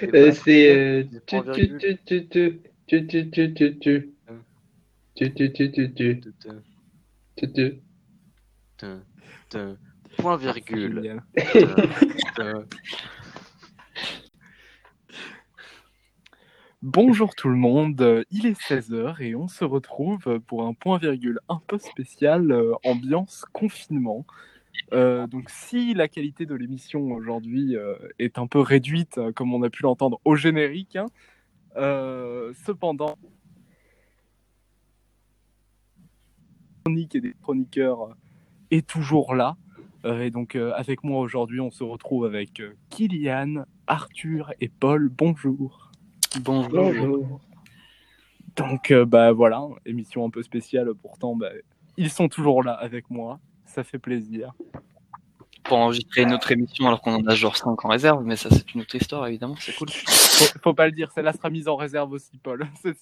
C'est. Point virgule. Bonjour tout le monde, il est 16h et on se retrouve pour un point virgule un peu spécial euh, ambiance confinement. Euh, donc si la qualité de l'émission aujourd'hui euh, est un peu réduite, euh, comme on a pu l'entendre au générique, hein, euh, cependant, chronique et des chroniqueurs est toujours là. Euh, et donc euh, avec moi aujourd'hui, on se retrouve avec euh, Kylian, Arthur et Paul. Bonjour. Bonjour. Bonjour. Donc euh, bah voilà, émission un peu spéciale pourtant bah, ils sont toujours là avec moi, ça fait plaisir. Pour enregistrer une autre émission alors qu'on en a genre 5 en réserve, mais ça c'est une autre histoire évidemment, c'est cool. Faut, faut pas le dire, celle-là sera mise en réserve aussi Paul. C'est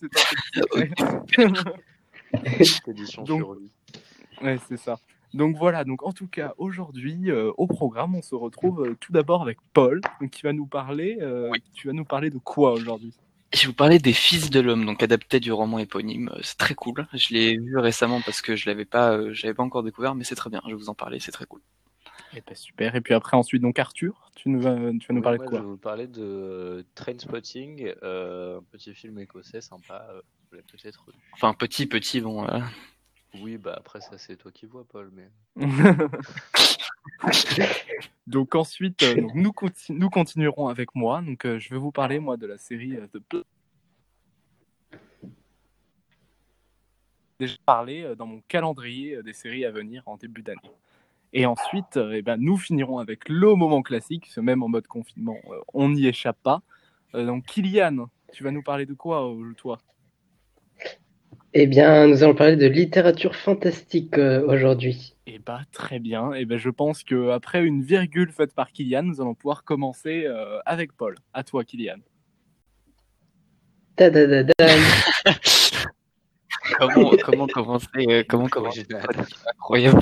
ouais, c'est ça. Donc voilà, donc en tout cas aujourd'hui euh, au programme, on se retrouve euh, tout d'abord avec Paul donc, qui va nous parler euh, Oui. tu vas nous parler de quoi aujourd'hui? Je vous parler des Fils de l'homme, donc adapté du roman éponyme. Euh, C'est très cool. Je l'ai vu récemment parce que je l'avais pas, euh, je l'avais pas encore découvert, mais c'est très bien. Je vais vous en parler, c'est très cool. Eh ben, super. Et puis après ensuite donc Arthur, tu nous vas, tu vas nous parler de quoi? Je vais vous parler de euh, Trainspotting, euh, un petit film écossais sympa. euh, vous l'avez peut-être. Enfin petit petit, bon. euh, Oui, bah après ça c'est toi qui vois, Paul. Mais donc ensuite, euh, nous, conti- nous continuerons avec moi. Donc euh, je vais vous parler de la série euh, de Pl- déjà parlé euh, dans mon calendrier euh, des séries à venir en début d'année. Et ensuite, euh, eh ben, nous finirons avec le moment classique, ce même en mode confinement, euh, on n'y échappe pas. Euh, donc Kylian, tu vas nous parler de quoi euh, toi? Eh bien, nous allons parler de littérature fantastique euh, aujourd'hui. Eh bah très bien. Et ben je pense que après une virgule faite par Kylian, nous allons pouvoir commencer euh, avec Paul. À toi Kylian. Comment comment commencer euh, Comment commencer? Incroyable.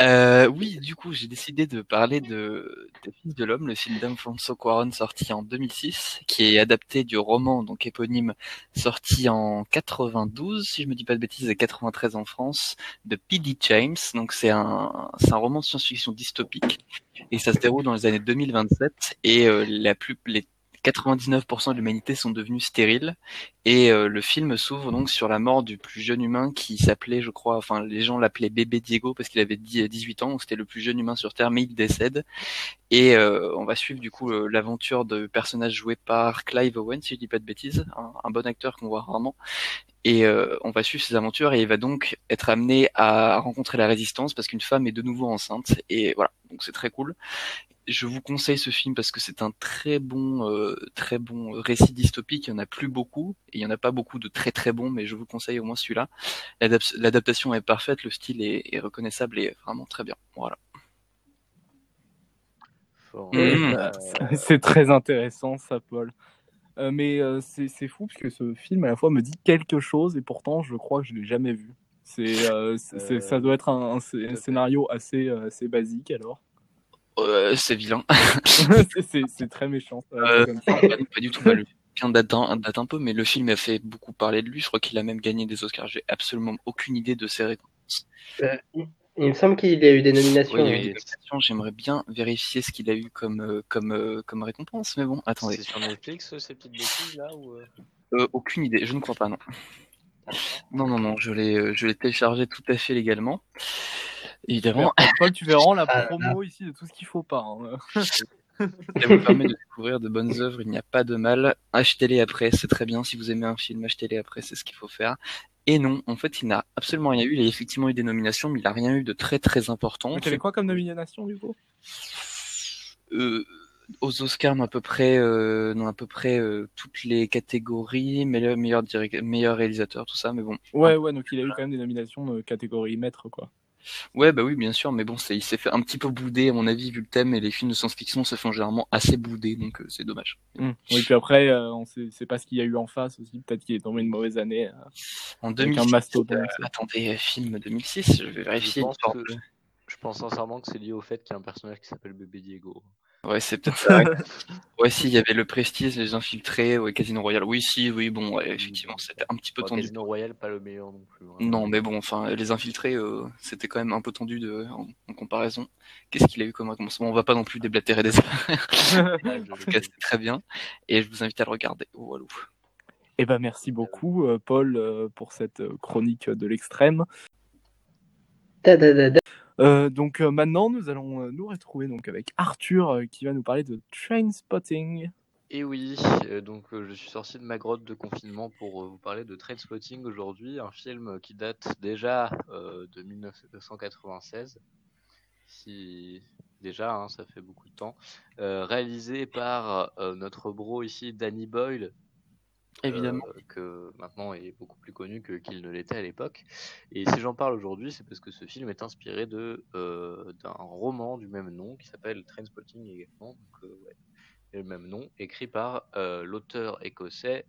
Euh, oui, du coup, j'ai décidé de parler de, de Fils de l'homme, le film d'Alfonso Cuarón sorti en 2006, qui est adapté du roman donc éponyme sorti en 92, si je me dis pas de bêtises, et 93 en France, de P.D. James. Donc c'est un c'est un roman de science-fiction dystopique et ça se déroule dans les années 2027 et euh, la plus les 99% de l'humanité sont devenus stériles et euh, le film s'ouvre donc sur la mort du plus jeune humain qui s'appelait, je crois, enfin les gens l'appelaient bébé Diego parce qu'il avait 10 18 ans, c'était le plus jeune humain sur Terre, mais il décède. Et euh, on va suivre du coup euh, l'aventure de personnages joués par Clive Owen, si je dis pas de bêtises, un, un bon acteur qu'on voit rarement. Et euh, on va suivre ses aventures et il va donc être amené à rencontrer la résistance parce qu'une femme est de nouveau enceinte. Et voilà, donc c'est très cool je vous conseille ce film parce que c'est un très bon, euh, très bon récit dystopique. Il y en a plus beaucoup et il y en a pas beaucoup de très très bons, mais je vous conseille au moins celui-là. L'adap- L'adaptation est parfaite, le style est, est reconnaissable et vraiment très bien. Voilà. Mhm. Euh, C'est très intéressant ça Paul. Euh, mais euh, c'est fou parce que ce film à la fois me dit quelque chose et pourtant je crois que je l'ai jamais vu. C'est euh, ça doit être un, un sc- un scénario assez assez basique alors. Euh, c'est vilain. C'est- très méchant. Euh, pas, pas du tout. Bah, le film date un, date un peu, mais le film a fait beaucoup parler de lui. Je crois qu'il a même gagné des Oscars. J'ai absolument aucune idée de ses récompenses. Euh, il me semble qu'il y a eu des nominations. Oui, hein. J'aimerais bien vérifier ce qu'il a eu comme comme comme récompense, mais bon, attendez. C'est sur Netflix ces petites bêtises là ou aucune idée, je ne crois pas, non. Non, non, non, je l'ai, je l'ai téléchargé tout à fait légalement. Évidemment, Paul, tu verras la Ah, promo ici de tout ce qu'il faut pas. hein. ça vous permet de découvrir de bonnes œuvres, il n'y a pas de mal. Achetez-les après, c'est très bien. Si vous aimez un film, achetez-les après, c'est ce qu'il faut faire. Et non, en fait, il n'a absolument rien eu. Il a effectivement eu des nominations, mais il n'a rien eu de très très important. Donc, t'avais quoi comme nomination du coup? Euh, aux Oscars, dans à peu près, euh, dans à peu près euh, toutes les catégories, meilleur, meilleur, direct, meilleur réalisateur, tout ça, mais bon. Ouais, ouais, donc il a eu quand même des nominations de catégorie maître quoi. Ouais, bah oui, bien sûr, mais bon, c'est, il s'est fait un petit peu bouder, à mon avis, vu le thème, et les films de science-fiction se font généralement assez bouder, donc euh, c'est dommage. Mm. Oui, puis après, euh, on sait, sait pas ce qu'il y a eu en face aussi. Peut-être qu'il est tombé une mauvaise année. euh. En Avec un 2006, mastodonte. euh, attendez, film 2006, je vais Je vérifier. pense, que- je pense sincèrement que c'est lié au fait qu'il y a un personnage qui s'appelle Bébé Diego. Ouais, c'est peut-être ça. ouais, si, il y avait le Prestige, les Infiltrés, ouais, Casino Royale. Oui, si, oui, bon, ouais, effectivement, c'était un petit peu tendu. Casino Royale, pas le meilleur non plus. hein. Non, mais bon, enfin, les Infiltrés, euh, c'était quand même un peu tendu de, en, en comparaison. Qu'est-ce qu'il a eu comme commencement On va pas non plus déblatérer des Ouais, je- En tout cas, c'était très bien. Et je vous invite à le regarder. Voilà. Eh ben, merci beaucoup, euh, Paul, euh, pour cette chronique de l'extrême. Euh, donc euh, maintenant, nous allons euh, nous retrouver donc avec Arthur qui va nous parler de Train Spotting. Et oui, euh, donc je suis sorti de ma grotte de confinement pour vous parler de Trainspotting aujourd'hui, un film qui date déjà de 1996. Si déjà, hein, ça fait beaucoup de temps. Réalisé par notre bro ici, Danny Boyle, Évidemment. euh, que maintenant est beaucoup plus connu que qu'il ne l'était à l'époque. Et si j'en parle aujourd'hui, c'est parce que ce film est inspiré de euh, d'un roman du même nom qui s'appelle Trainspotting également. Donc, euh, ouais, le même nom, écrit par euh, l'auteur écossais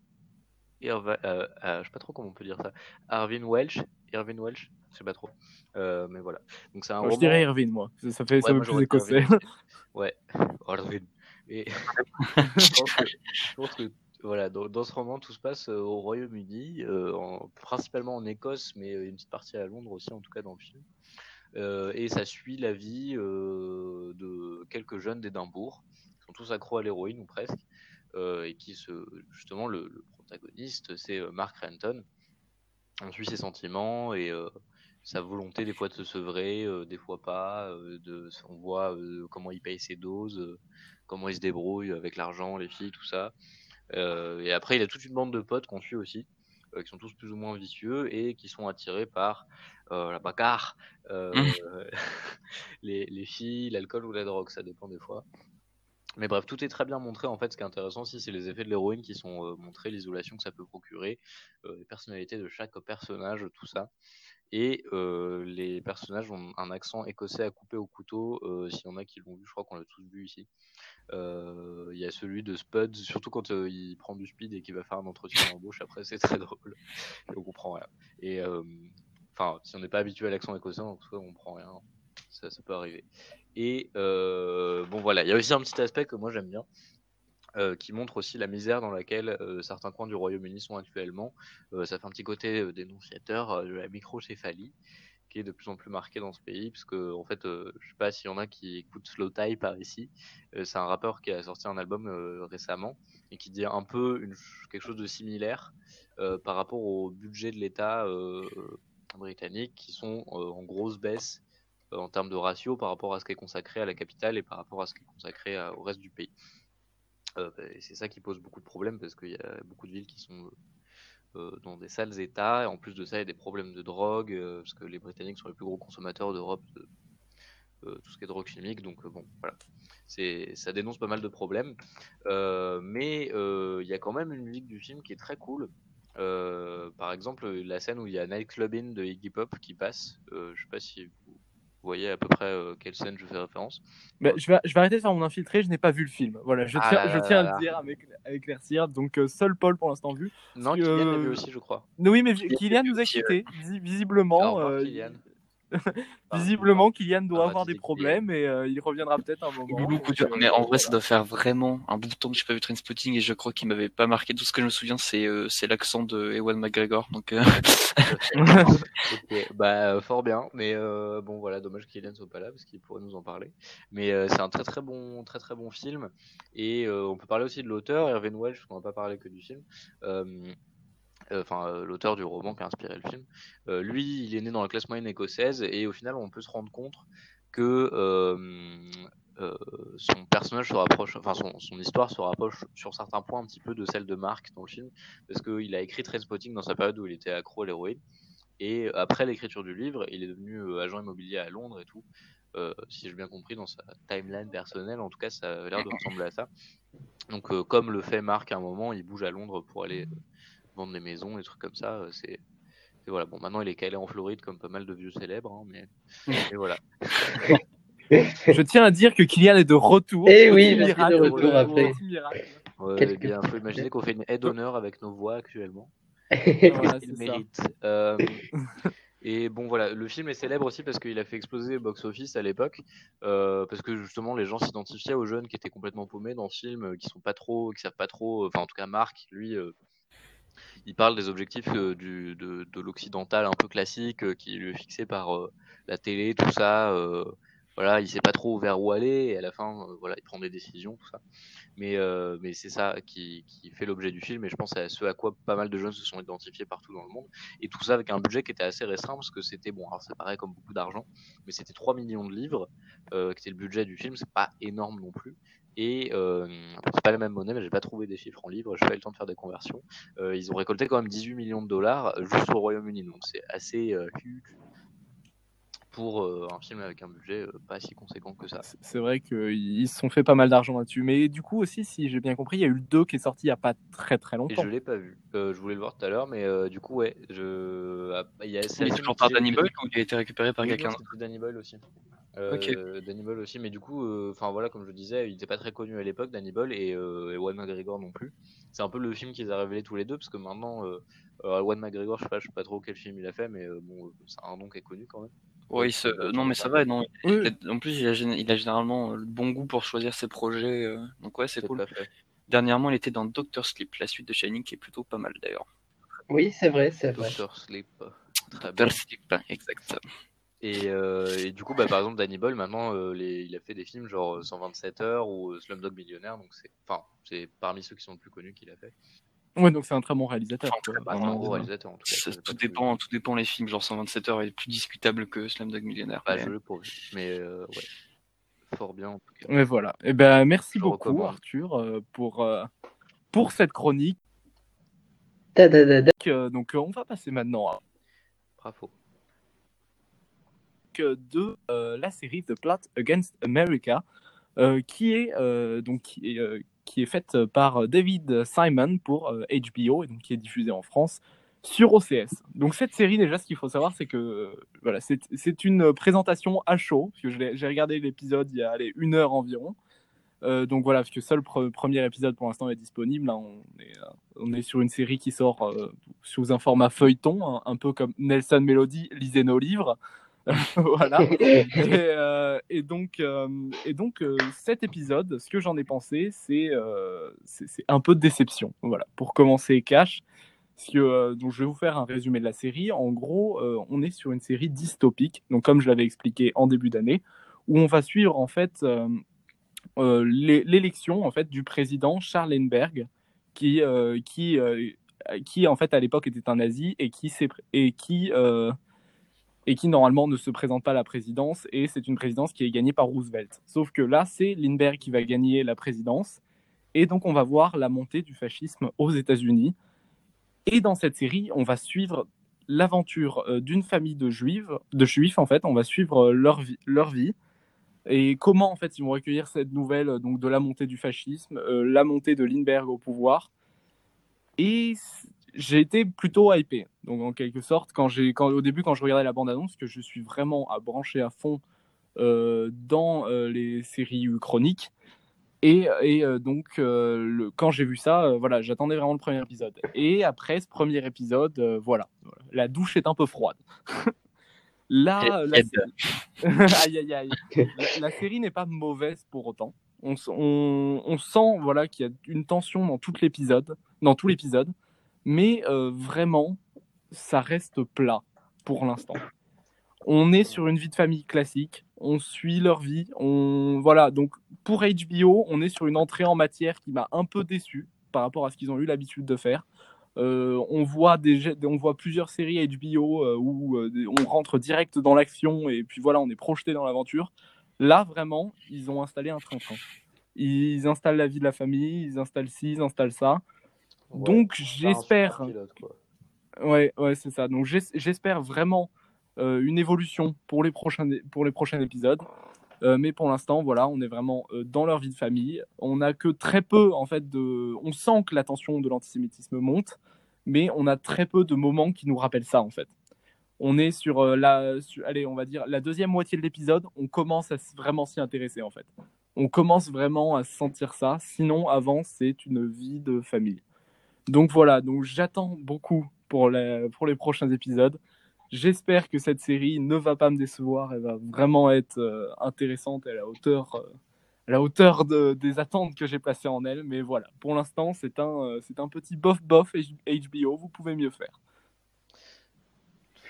Irva, euh, je sais pas trop comment on peut dire ça, Arvin Welsh, Irvin Welsh, je sais pas trop, mais voilà. Donc c'est un. Je dirais Irvine, moi. Ça, ça fait, Ouais, ça moi, plus Irvin écossais. aussi. Ouais, Irvin. Et je pense que, je pense que, voilà, dans, ce roman, tout se passe euh, au Royaume-Uni, euh, en- principalement en Écosse, mais euh, une petite partie à Londres aussi, en tout cas dans le film. Et ça suit la vie de quelques jeunes d'Édimbourg, qui sont tous accros à l'héroïne ou presque, et qui se, justement, le, protagoniste, c'est Mark Renton. On suit ses sentiments et sa volonté des fois de se sevrer, des fois pas. on voit comment il paye ses doses, comment il se débrouille avec l'argent, les filles, tout ça. Euh, et après, il a toute une bande de potes qu'on suit aussi, euh, qui sont tous plus ou moins vicieux et qui sont attirés par euh, la bagarre, euh, les, les filles, l'alcool ou la drogue, ça dépend des fois. Mais bref, tout est très bien montré. En fait, ce qui est intéressant aussi, c'est les effets de l'héroïne qui sont euh, montrés, l'isolation que ça peut procurer, euh, les personnalités de chaque personnage, tout ça. Et euh, les personnages ont un accent écossais à couper au couteau. euh, S'il y en a qui l'ont vu, je crois qu'on l'a tous vu ici. Euh, Il y a celui de Spud, surtout quand euh, il prend du speed et qu'il va faire un entretien d'embauche. Après, c'est très drôle. Et on comprend rien. Et euh, enfin, si on n'est pas habitué à l'accent écossais, en tout cas, on comprend rien. Ça, ça peut arriver. Et bon, voilà. Il y a aussi un petit aspect que moi j'aime bien. Euh, qui montre aussi la misère dans laquelle euh, certains coins du Royaume-Uni sont actuellement. Euh, ça fait un petit côté dénonciateur de la microcéphalie qui est de plus en plus marqué dans ce pays, parce que en fait, je sais pas s'il y en a qui écoutent Slow Tie par ici. C'est un rappeur qui a sorti un album récemment et qui dit un peu quelque chose de similaire par rapport au budget de l'État britannique, qui sont en grosse baisse en termes de ratio par rapport à ce qui est consacré à la capitale et par rapport à ce qui est consacré au reste du pays. Euh, et c'est ça qui pose beaucoup de problèmes parce qu'il y a beaucoup de villes qui sont euh, dans des sales états. Et en plus de ça, il y a des problèmes de drogue euh, parce que les Britanniques sont les plus gros consommateurs d'Europe de tout ce qui est drogue chimique. Donc bon, voilà, ça dénonce pas mal de problèmes. Mais il y a quand même une musique du film qui est très cool. Par exemple, la scène où il y a Night Clubbing de Iggy Pop qui passe. Je sais pas si vous voyez à peu près euh, quelle scène je fais référence. Mais je, vais, je vais arrêter de faire mon infiltré, je n'ai pas vu le film. Voilà, je Ah tiens, là je tiens là à le dire avec, à éclaircir. Donc, euh, seul Paul pour l'instant vu. Non, Kylian l'a euh, vu aussi, je crois. Oui, mais Kylian Kylian nous a quittés. Visiblement, euh, Kylian. Visiblement, Kylian doit Ah, avoir des Kylian. problèmes et euh, il reviendra peut-être un moment. Loulou, euh, Mais en vrai, voilà. ça doit faire vraiment un bout de temps que j'ai pas vu Trainspotting et je crois qu'il m'avait pas marqué. Tout ce que je me souviens, c'est euh, c'est l'accent de Ewan McGregor. Donc, euh, bah fort bien, mais euh, bon voilà, dommage qu'Hélène soit pas là parce qu'il pourrait nous en parler. Mais euh, c'est un très très bon, très très bon film et euh, on peut parler aussi de l'auteur Irvin Welsh, parce qu'on va pas parler que du film. Euh, euh, l'auteur du roman qui a inspiré le film. Euh, lui, il est né dans la classe moyenne écossaise et au final, on peut se rendre compte que son personnage se rapproche, enfin son, histoire se rapproche sur certains points un petit peu de celle de Mark dans le film, parce qu'il a écrit Trainspotting dans sa période où il était accro à l'héroïne. Et après l'écriture du livre, il est devenu agent immobilier à Londres et tout. Si j'ai bien compris, dans sa timeline personnelle, en tout cas, ça a l'air de ressembler à ça. Donc, comme le fait Marc à un moment, il bouge à Londres pour aller vendre des maisons, des trucs comme ça. euh, c'est voilà. Bon, maintenant, il est calé en Floride comme pas mal de vieux célèbres, hein, mais, mais voilà. Je tiens à dire que Kylian est de retour. Eh oui, je suis de miracle, retour après. miracle. Ouais, eh bien, faut imaginer qu'on fait une aide d'honneur avec nos voix actuellement. Voilà, Il c'est ça. mérite. Euh, Et bon, voilà, le film est célèbre aussi parce qu'il a fait exploser le box-office à l'époque, euh, parce que justement les gens s'identifiaient aux jeunes qui étaient complètement paumés dans le film, qui sont pas trop, qui savent pas trop. Enfin, en tout cas, Marc, lui, euh, il parle des objectifs euh, de, de l'occidental un peu classique euh, qui lui est fixé par euh, la télé, tout ça. voilà, il sait pas trop vers où aller et à la fin, voilà, il prend des décisions, tout ça. Mais, c'est ça qui, qui fait l'objet du film et je pense à ce à quoi pas mal de jeunes se sont identifiés partout dans le monde. Et tout ça avec un budget qui était assez restreint parce que c'était, bon, alors ça paraît comme beaucoup d'argent, mais c'était 3 millions de livres qui était le budget du film, c'est pas énorme non plus. Et euh, c'est pas la même monnaie, mais j'ai pas trouvé des chiffres en livres, j'ai pas eu le temps de faire des conversions. Euh, ils ont récolté quand même 18 millions de dollars euh, juste au Royaume-Uni, donc c'est assez euh, huge pour euh, un film avec un budget euh, pas si conséquent que ça. C'est- vrai qu'ils se sont fait pas mal d'argent là-dessus. Mais du coup aussi, si j'ai bien compris, il y a eu le 2 qui est sorti il y a pas très très Et longtemps. je l'ai pas vu. Euh, je voulais le voir tout à l'heure, mais euh, du coup, ouais, je. ah, il y a, Il est toujours qui par Danny Boyle ou il a été récupéré par quelqu'un Danny Boyle aussi. Euh, Ok. Danny Boyle aussi, mais du coup, euh, enfin voilà, comme je disais, il n'était pas très connu à l'époque, Danny Boyle et, euh, et McGregor non plus. C'est un peu le film qu'ils a révélé tous les deux, parce que maintenant, euh, euh, McGregor, je sais pas, je sais pas trop quel film il a fait, mais euh, bon, euh, c'est un nom qui est connu quand même. Oui, ce- Euh, non, mais ça va, non. Oui, En plus, il a, gén- il a généralement euh, le bon goût pour choisir ses projets. euh, Donc ouais, c'est cool. fait. Dernièrement, il était dans Doctor Sleep, la suite de Shining, qui est plutôt pas mal d'ailleurs. Oui, c'est vrai, c'est vrai. Doctor Sleep. Très bien. Doctor Sleep, exact. Et, euh, et du coup, bah, par exemple, Danny Boyle, maintenant, euh, les- il a fait des films genre euh, 127 heures ou euh, Slumdog Millionnaire, donc c'est, enfin, c'est parmi ceux qui sont le plus connus qu'il a fait. Ouais, donc c'est un très bon réalisateur. Enfin, quoi. très Bah, un gros réalisateur en tout cas. Tout dépend, tout dépend les films. Genre 127 heures est plus discutable que Slumdog Millionnaire. Bah, mais- je vu, mais euh, ouais, fort bien en tout cas. Mais voilà. Et ben merci Je beaucoup recommande. Arthur euh, pour euh, pour cette chronique. Da, da, da, da. Euh, donc euh, on va passer maintenant à Bravo. De euh, la série The Plot Against America, euh, qui est euh, donc qui est, euh, faite par David Simon pour euh, HBO et donc qui est diffusée en France sur OCS. Donc cette série déjà, ce qu'il faut savoir, c'est que euh, voilà, c'est une présentation à chaud, parce que j'ai regardé l'épisode il y a une heure environ. Euh, donc voilà, parce que seul pre- premier épisode pour l'instant est disponible. Là, on est, euh, on est sur une série qui sort euh, sous un format feuilleton, un, peu comme Nelson Melody lisait nos livres. voilà. Et, euh, et donc, euh, et donc euh, cet épisode, ce que j'en ai pensé, c'est un peu de déception. Voilà, pour commencer cash. Que, donc je vais vous faire un résumé de la série. En gros, on est sur une série dystopique, donc comme je l'avais expliqué en début d'année, où on va suivre en fait l'é- l'élection en fait du président Charles Lindbergh, qui qui qui en fait à l'époque était un nazi et qui et qui euh, et qui normalement ne se présente pas à la présidence et c'est une présidence qui est gagnée par Roosevelt. Sauf que là, c'est Lindbergh qui va gagner la présidence et donc on va voir la montée du fascisme aux États-Unis. Et dans cette série, on va suivre l'aventure euh, d'une famille de juifs, de juifs en fait, on va suivre euh, leur vie, leur vie et comment en fait ils vont recueillir cette nouvelle donc de la montée du fascisme, euh, la montée de Lindbergh au pouvoir. Et j'ai été plutôt hypé. Donc en quelque sorte, quand j'ai, quand, au début quand je regardais la bande-annonce, que je suis vraiment à brancher à fond euh, dans euh, les séries chroniques. Et, et euh, donc le, quand j'ai vu ça, voilà, j'attendais vraiment le premier épisode. Et après ce premier épisode, voilà, voilà. la douche est un peu froide. Là, la, Ed. aïe, aïe, aïe. La, la série n'est pas mauvaise pour autant. On- on sent voilà qu'il y a une tension dans tout l'épisode, dans tout l'épisode, mais euh, vraiment, ça reste plat pour l'instant. On est sur une vie de famille classique, on suit leur vie, on voilà. Donc pour HBO, on est sur une entrée en matière qui m'a un peu déçu par rapport à ce qu'ils ont eu l'habitude de faire. Euh, on, voit des, on voit plusieurs séries HBO euh, où on rentre direct dans l'action et puis voilà, on est projeté dans l'aventure. Là, vraiment, ils ont installé un train-train. Ils installent la vie de la famille, ils installent ci, ils installent ça. Donc, j'espère. Ouais, ouais, c'est ça. Donc j'es- j'espère vraiment euh, une évolution pour les prochains, pour les prochains épisodes. Euh, mais pour l'instant, voilà, on est vraiment euh, dans leur vie de famille. On n'a que très peu, en fait, de. On sent que la tension de l'antisémitisme monte, mais on a très peu de moments qui nous rappellent ça, en fait. On est sur la, sur- allez, on va dire la deuxième moitié de l'épisode. On commence à vraiment s'y intéresser, en fait. On commence vraiment à sentir ça. Sinon, avant, c'est une vie de famille. Donc voilà. Donc j'attends beaucoup pour les pour les prochains épisodes. J'espère que cette série ne va pas me décevoir. Elle va vraiment être euh, intéressante à la hauteur, euh, à la hauteur de, des attentes que j'ai placées en elle. Mais voilà, pour l'instant, c'est un, euh, c'est un petit bof-bof HBO. Vous pouvez mieux faire.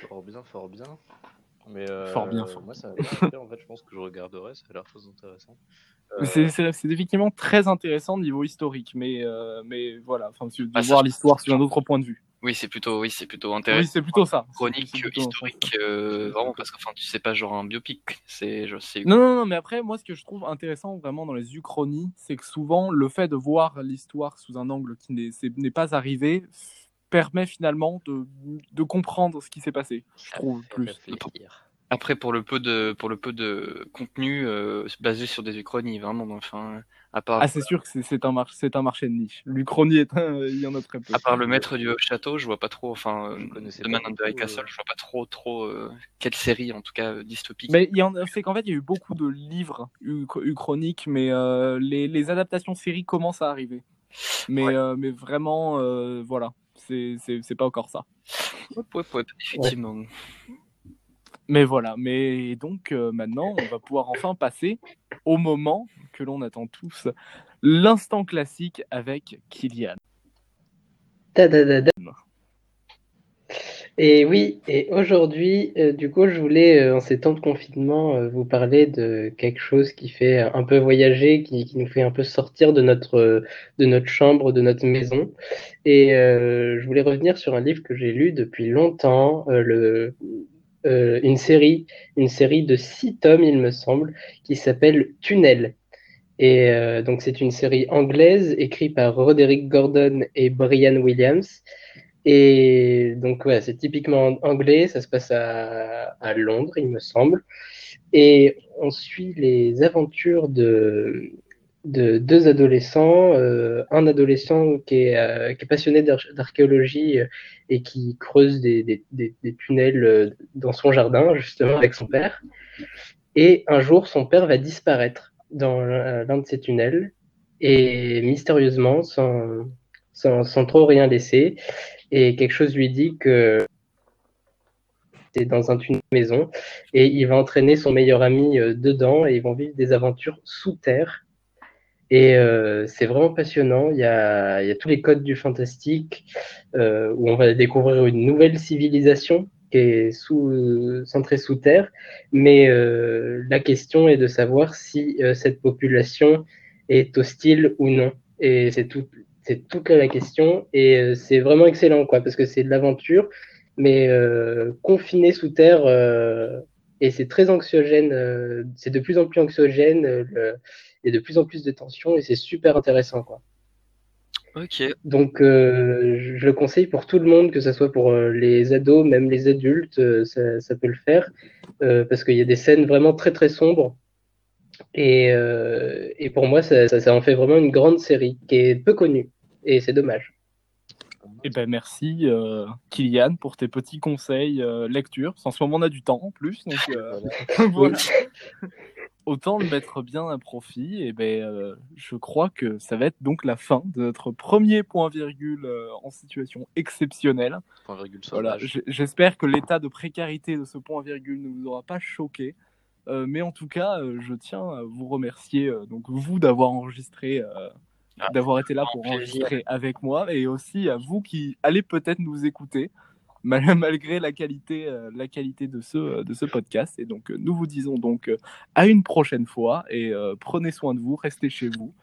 Fort bien, fort bien. Mais euh, Fort bien, fort moi, ça. En fait, je pense que je regarderai. Ça a l'air très intéressant. Euh, C'est- C'est c'est effectivement très intéressant niveau historique, mais, euh, mais voilà, enfin, de Ah, ça, voir l'histoire sur un autre point de vue. Oui, c'est plutôt, oui, c'est plutôt Oui, intéressant. c'est plutôt ça. Chronique plutôt historique, euh, vraiment, parce que, enfin, tu sais pas, genre un biopic. C'est, je sais. Non, non, non, mais après, moi, ce que je trouve intéressant vraiment dans les uchronies, c'est que souvent, le fait de voir l'histoire sous un angle qui n'est c'est- n'est pas arrivé permet finalement de, de comprendre ce qui s'est passé, je trouve, plus. réfléchir. Après, pour le peu de, pour le peu de contenu euh, basé sur des uchronies, vraiment, enfin, à part, Ah, c'est sûr que c'est- un, mar- c'est un marché de niche. L'Uchronie, est un- il y en a très peu. à part le maître du château, je vois pas trop, enfin, euh, The Man du on the Castle, euh. je vois pas trop, trop, euh, quelle série, en tout cas, dystopique. Mais il y en a, c'est qu'en fait, il y a eu beaucoup de livres uch- uchroniques, mais euh, les, les adaptations séries commencent à arriver. Mais, Ouais. euh, mais vraiment, euh, voilà, c'est pas encore ça. Effectivement. Mais voilà, mais donc euh, maintenant, on va pouvoir enfin passer au moment que l'on attend tous, l'instant classique avec Kylian. Ta-da-da-da. Et oui, et aujourd'hui, euh, du coup, je voulais, euh, en ces temps de confinement, euh, vous parler de quelque chose qui fait un peu voyager, qui, nous fait un peu sortir de notre, de notre chambre, de notre maison. Et je voulais revenir sur un livre que j'ai lu depuis longtemps, une série, une série de six tomes, il me semble, qui s'appelle Tunnel. Et donc c'est une série anglaise écrite par Roderick Gordon et Brian Williams. Et donc ouais, c'est typiquement anglais, ça se passe à, à Londres, il me semble. Et on suit les aventures de, de deux adolescents, euh, un adolescent qui est, euh, qui est passionné d'ar- d'archéologie euh, et qui creuse des, des, des, des tunnels euh, dans son jardin, justement avec son père. Et un jour, son père va disparaître dans l'un l'un de ces tunnels et mystérieusement, sans, sans, sans trop rien laisser. Et quelque chose lui dit que c'est dans un tunnel maison et il va entraîner son meilleur ami euh, dedans et ils vont vivre des aventures sous terre. Et euh, c'est vraiment passionnant. Il y, a, il y a tous les codes du fantastique euh, où on va découvrir une nouvelle civilisation qui est sous, centrée sous terre. Mais euh, la question est de savoir si euh, cette population est hostile ou non. Et c'est tout, c'est toute la question. Et euh, c'est vraiment excellent, quoi, parce que c'est de l'aventure, mais euh, confiné sous terre. euh, et c'est très anxiogène. euh, c'est de plus en plus anxiogène. le- il y a de plus en plus de tensions et c'est super intéressant, quoi. Ok. Donc, je je le conseille pour tout le monde, que ce soit pour les ados, même les adultes, ça, ça peut le faire, parce qu'il y a des scènes vraiment très très sombres. Et, et pour moi, ça, ça, ça en fait vraiment une grande série qui est peu connue. Et c'est dommage. Eh ben merci euh, Kylian pour tes petits conseils euh, lecture. En ce moment on a du temps en plus, donc euh, voilà. Autant le mettre bien à profit. Et ben euh, je crois que ça va être donc la fin de notre premier point virgule euh, en situation exceptionnelle. Point virgule Voilà, j'espère que l'état de précarité de ce point virgule ne vous aura pas choqué. Euh, mais en tout cas, euh, je tiens à vous remercier, euh, donc vous d'avoir enregistré, euh, Ah, d'avoir été là pour plaisir. enregistrer avec moi, et aussi à vous qui allez peut-être nous écouter, mal- malgré la qualité, euh, la qualité de ce, de ce podcast. Et donc, euh, nous vous disons donc euh, à une prochaine fois, et euh, prenez soin de vous, restez chez vous.